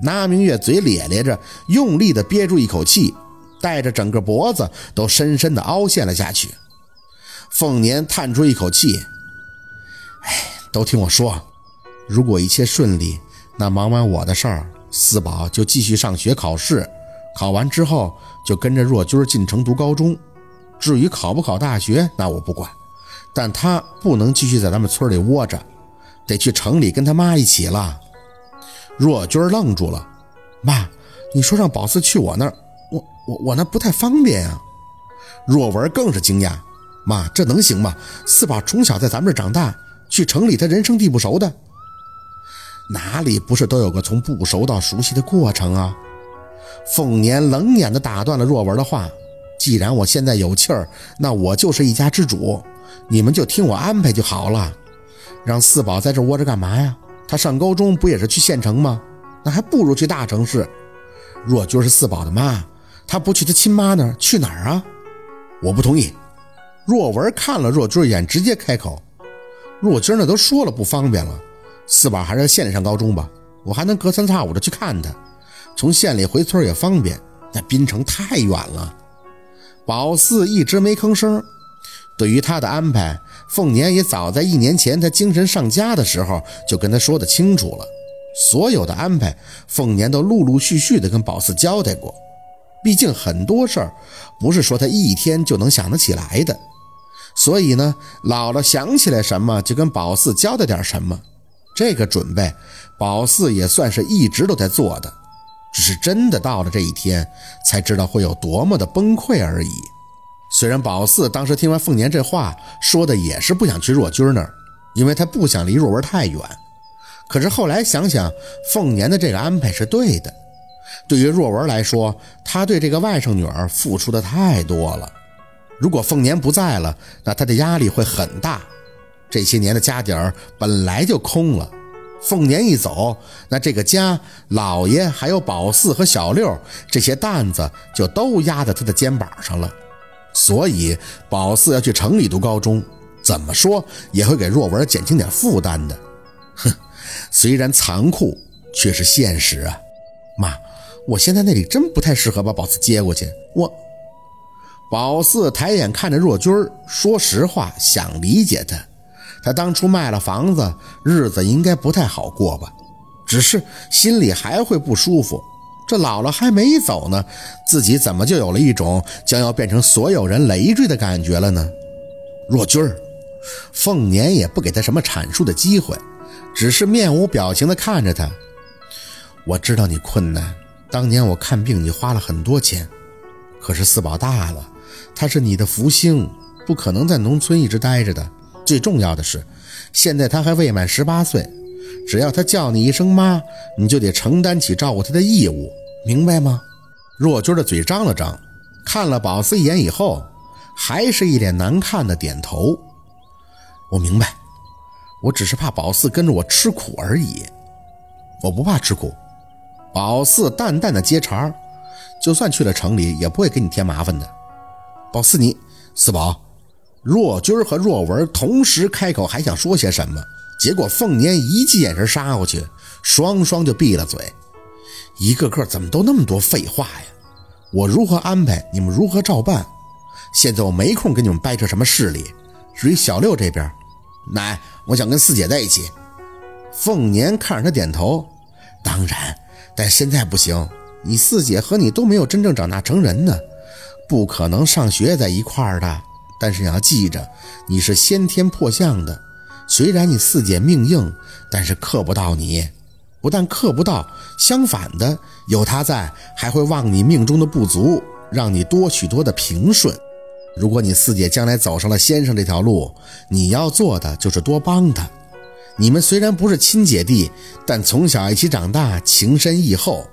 那明月嘴咧咧着，用力地憋住一口气，带着整个脖子都深深地凹陷了下去。凤年叹出一口气：“哎，都听我说，如果一切顺利，那忙完我的事儿，四宝就继续上学考试，考完之后就跟着若君进城读高中。至于考不考大学，那我不管，但他不能继续在咱们村里窝着，得去城里跟他妈一起了。”若君愣住了，妈，你说让宝四去我那儿，我我我那不太方便呀。若文更是惊讶，妈，这能行吗？四宝从小在咱们这长大，去城里他人生地不熟的，哪里不是都有个从不熟到熟悉的过程啊？凤年冷眼地打断了若文的话，既然我现在有气儿，那我就是一家之主，你们就听我安排就好了。让四宝在这窝着干嘛呀？他上高中不也是去县城吗？那还不如去大城市。若君是四宝的妈，他不去他亲妈那儿，去哪儿啊？我不同意。若文看了若君一眼，直接开口：“若君那都说了不方便了，四宝还是在县里上高中吧，我还能隔三差五的去看他，从县里回村也方便。那滨城太远了。”宝四一直没吭声。对于他的安排，凤年也早在一年前他精神上佳的时候就跟他说的清楚了。所有的安排，凤年都陆陆续续的跟宝四交代过。毕竟很多事儿不是说他一天就能想得起来的，所以呢，姥姥想起来什么就跟宝四交代点什么。这个准备，宝四也算是一直都在做的，只是真的到了这一天，才知道会有多么的崩溃而已。虽然宝四当时听完凤年这话说的也是不想去若君那儿，因为他不想离若文太远。可是后来想想，凤年的这个安排是对的。对于若文来说，他对这个外甥女儿付出的太多了。如果凤年不在了，那他的压力会很大。这些年的家底儿本来就空了，凤年一走，那这个家老爷还有宝四和小六这些担子就都压在他的肩膀上了。所以，宝四要去城里读高中，怎么说也会给若文减轻点负担的。哼，虽然残酷，却是现实啊。妈，我现在那里真不太适合把宝四接过去。我，宝四抬眼看着若君说实话，想理解他。他当初卖了房子，日子应该不太好过吧？只是心里还会不舒服。这姥姥还没走呢，自己怎么就有了一种将要变成所有人累赘的感觉了呢？若君儿，凤年也不给他什么阐述的机会，只是面无表情地看着他。我知道你困难，当年我看病你花了很多钱，可是四宝大了，他是你的福星，不可能在农村一直待着的。最重要的是，现在他还未满十八岁。只要他叫你一声妈，你就得承担起照顾他的义务，明白吗？若君的嘴张了张，看了宝四一眼以后，还是一脸难看的点头。我明白，我只是怕宝四跟着我吃苦而已。我不怕吃苦。宝四淡淡的接茬就算去了城里，也不会给你添麻烦的。宝四，你四宝，若君和若文同时开口，还想说些什么？结果凤年一记眼神杀过去，双双就闭了嘴。一个个怎么都那么多废话呀？我如何安排，你们如何照办？现在我没空跟你们掰扯什么势力。至于小六这边，奶，我想跟四姐在一起。凤年看着他点头，当然，但现在不行。你四姐和你都没有真正长大成人呢，不可能上学在一块儿的。但是你要记着，你是先天破相的。虽然你四姐命硬，但是克不到你，不但克不到，相反的，有她在，还会旺你命中的不足，让你多许多的平顺。如果你四姐将来走上了先生这条路，你要做的就是多帮她。你们虽然不是亲姐弟，但从小一起长大，情深意厚。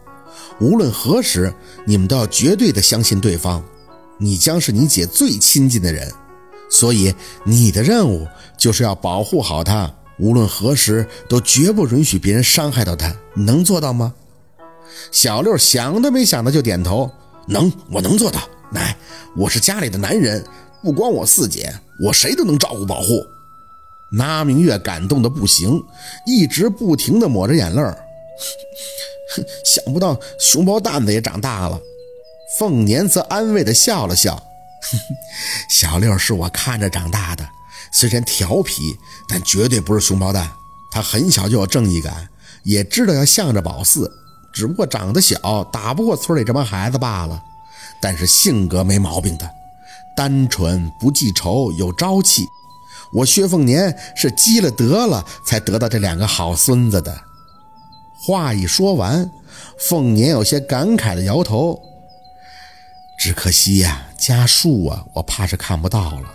无论何时，你们都要绝对的相信对方。你将是你姐最亲近的人。所以，你的任务就是要保护好他，无论何时都绝不允许别人伤害到他。能做到吗？小六想都没想的就点头，能，我能做到。奶，我是家里的男人，不光我四姐，我谁都能照顾保护。那明月感动的不行，一直不停的抹着眼泪哼，想不到熊猫蛋子也长大了。凤年则安慰的笑了笑：“ 小六是我看着长大的，虽然调皮，但绝对不是熊猫蛋。他很小就有正义感，也知道要向着宝四，只不过长得小，打不过村里这帮孩子罢了。但是性格没毛病的，单纯不记仇，有朝气。我薛凤年是积了德了，才得到这两个好孙子的。”话一说完，凤年有些感慨的摇头。只可惜呀，家树啊，我怕是看不到了。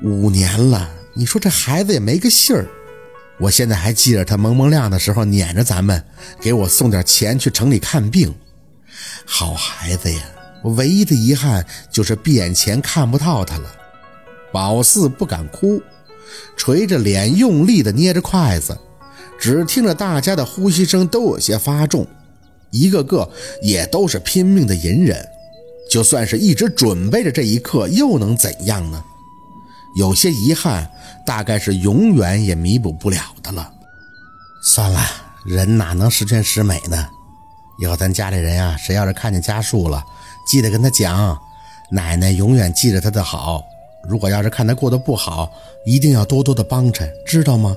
五年了，你说这孩子也没个信儿。我现在还记着他蒙蒙亮的时候撵着咱们，给我送点钱去城里看病。好孩子呀，我唯一的遗憾就是闭眼前看不到他了。宝四不敢哭，垂着脸用力地捏着筷子，只听着大家的呼吸声都有些发重，一个个也都是拼命的隐忍。就算是一直准备着这一刻，又能怎样呢？有些遗憾，大概是永远也弥补不了的了。算了，人哪能十全十美呢？以后咱家里人呀，谁要是看见家树了，记得跟他讲，奶奶永远记着他的好。如果要是看他过得不好，一定要多多的帮衬，知道吗？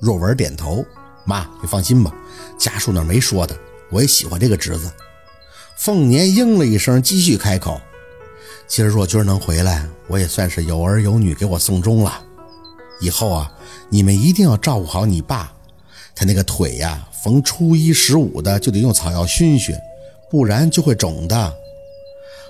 若文点头，妈，你放心吧，家树那没说的，我也喜欢这个侄子。凤年应了一声，继续开口：“今儿若君能回来，我也算是有儿有女给我送终了。以后啊，你们一定要照顾好你爸，他那个腿呀，逢初一十五的就得用草药熏熏，不然就会肿的。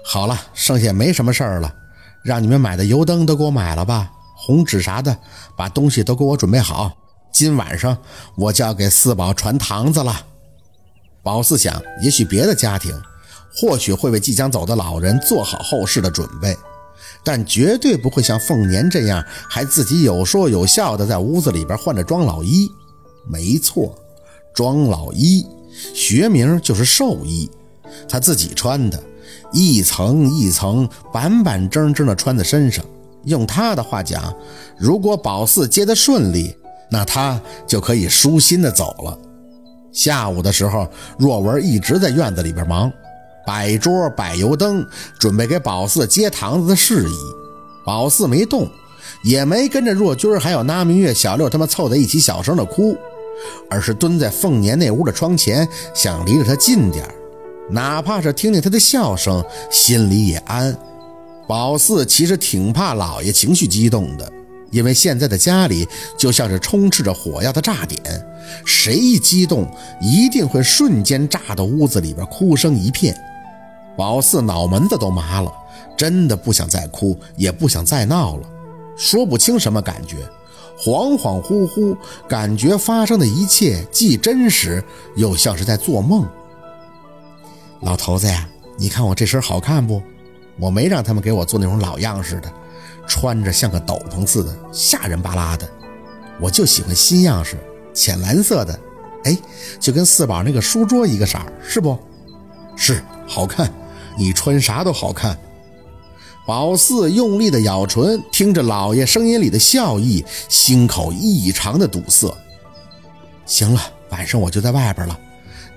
好了，剩下没什么事儿了，让你们买的油灯都给我买了吧，红纸啥的，把东西都给我准备好。今晚上我就要给四宝传堂子了。”宝四想，也许别的家庭。或许会为即将走的老人做好后事的准备，但绝对不会像凤年这样还自己有说有笑的在屋子里边换着装老衣。没错，庄老衣学名就是寿衣，他自己穿的，一层一层板板正正的穿在身上。用他的话讲，如果宝四接得顺利，那他就可以舒心的走了。下午的时候，若文一直在院子里边忙。摆桌摆油灯，准备给宝四接堂子的事宜。宝四没动，也没跟着若君还有那明月、小六他们凑在一起小声的哭，而是蹲在凤年那屋的窗前，想离着他近点哪怕是听听他的笑声，心里也安。宝四其实挺怕老爷情绪激动的，因为现在的家里就像是充斥着火药的炸点，谁一激动，一定会瞬间炸到屋子里边哭声一片。宝四脑门子都麻了，真的不想再哭，也不想再闹了，说不清什么感觉，恍恍惚惚，感觉发生的一切既真实，又像是在做梦。老头子呀，你看我这身好看不？我没让他们给我做那种老样式的，穿着像个斗篷似的，吓人巴拉的。我就喜欢新样式，浅蓝色的，哎，就跟四宝那个书桌一个色儿，是不？是，好看。你穿啥都好看。宝四用力的咬唇，听着老爷声音里的笑意，心口异常的堵塞。行了，晚上我就在外边了，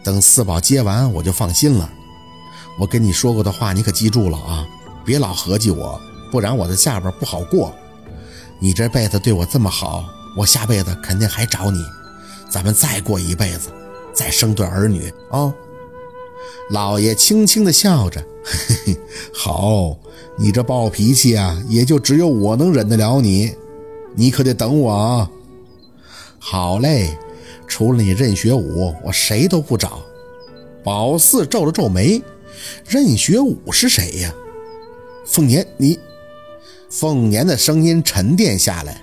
等四宝接完我就放心了。我跟你说过的话，你可记住了啊，别老合计我，不然我的下边不好过。你这辈子对我这么好，我下辈子肯定还找你，咱们再过一辈子，再生对儿女啊。老爷轻轻地笑着，嘿嘿，好，你这暴脾气啊，也就只有我能忍得了你，你可得等我啊。好嘞，除了你任学武，我谁都不找。宝四皱了皱眉，任学武是谁呀？凤年，你。凤年的声音沉淀下来，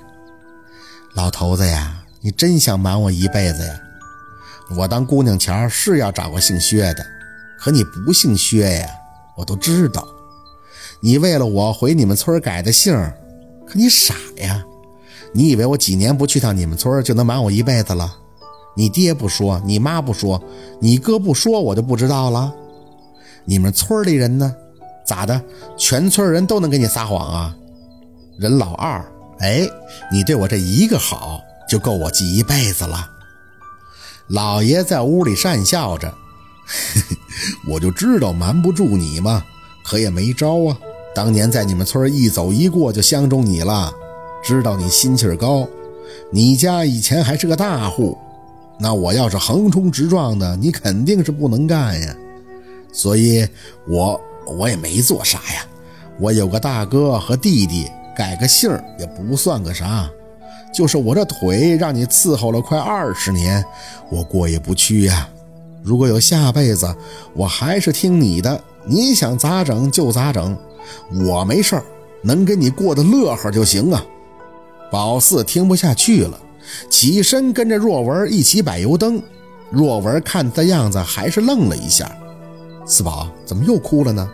老头子呀，你真想瞒我一辈子呀？我当姑娘前是要找个姓薛的。可你不姓薛呀，我都知道。你为了我回你们村改的姓，可你傻呀！你以为我几年不去趟你们村就能瞒我一辈子了？你爹不说，你妈不说，你哥不说，我就不知道了。你们村里人呢？咋的？全村人都能给你撒谎啊？任老二，哎，你对我这一个好就够我记一辈子了。老爷在屋里讪笑着。我就知道瞒不住你嘛，可也没招啊。当年在你们村一走一过就相中你了，知道你心气儿高，你家以前还是个大户，那我要是横冲直撞的，你肯定是不能干呀。所以，我我也没做啥呀。我有个大哥和弟弟，改个姓也不算个啥，就是我这腿让你伺候了快二十年，我过意不去呀。如果有下辈子，我还是听你的，你想咋整就咋整，我没事儿，能跟你过得乐呵就行啊。宝四听不下去了，起身跟着若文一起摆油灯。若文看他的样子，还是愣了一下。四宝怎么又哭了呢？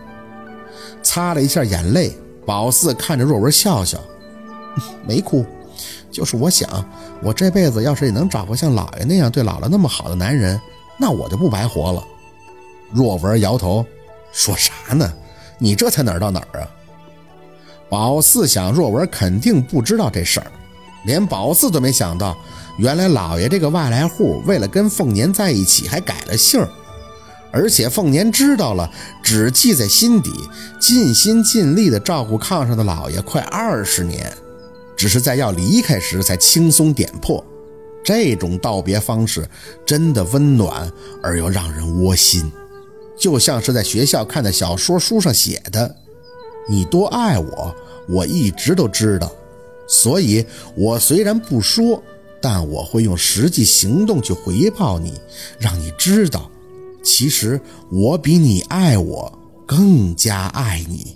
擦了一下眼泪，宝四看着若文笑笑，没哭，就是我想，我这辈子要是也能找个像老爷那样对姥姥那么好的男人。那我就不白活了。若文摇头，说啥呢？你这才哪儿到哪儿啊？宝四想，若文肯定不知道这事儿，连宝四都没想到，原来老爷这个外来户为了跟凤年在一起，还改了姓儿，而且凤年知道了，只记在心底，尽心尽力地照顾炕上的老爷快二十年，只是在要离开时才轻松点破。这种道别方式真的温暖而又让人窝心，就像是在学校看的小说书上写的：“你多爱我，我一直都知道。所以，我虽然不说，但我会用实际行动去回报你，让你知道，其实我比你爱我更加爱你。”